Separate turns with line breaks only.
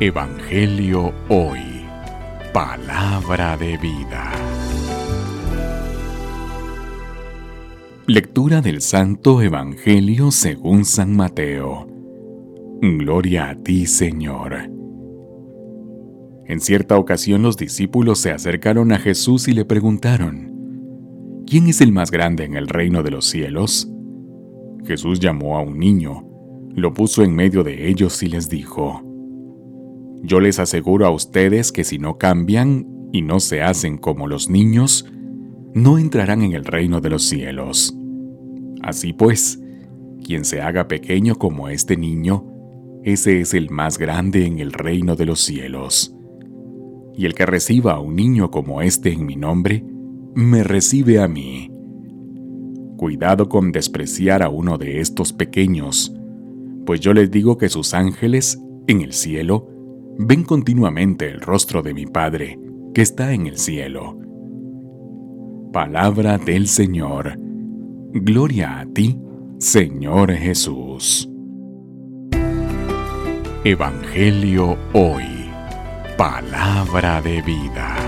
Evangelio Hoy. Palabra de vida. Lectura del Santo Evangelio según San Mateo. Gloria a ti, Señor. En cierta ocasión los discípulos se acercaron a Jesús y le preguntaron, ¿quién es el más grande en el reino de los cielos? Jesús llamó a un niño, lo puso en medio de ellos y les dijo, yo les aseguro a ustedes que si no cambian y no se hacen como los niños, no entrarán en el reino de los cielos. Así pues, quien se haga pequeño como este niño, ese es el más grande en el reino de los cielos. Y el que reciba a un niño como este en mi nombre, me recibe a mí. Cuidado con despreciar a uno de estos pequeños, pues yo les digo que sus ángeles, en el cielo, ven continuamente el rostro de mi Padre, que está en el cielo. Palabra del Señor. Gloria a ti, Señor Jesús. Evangelio hoy. Palabra de vida.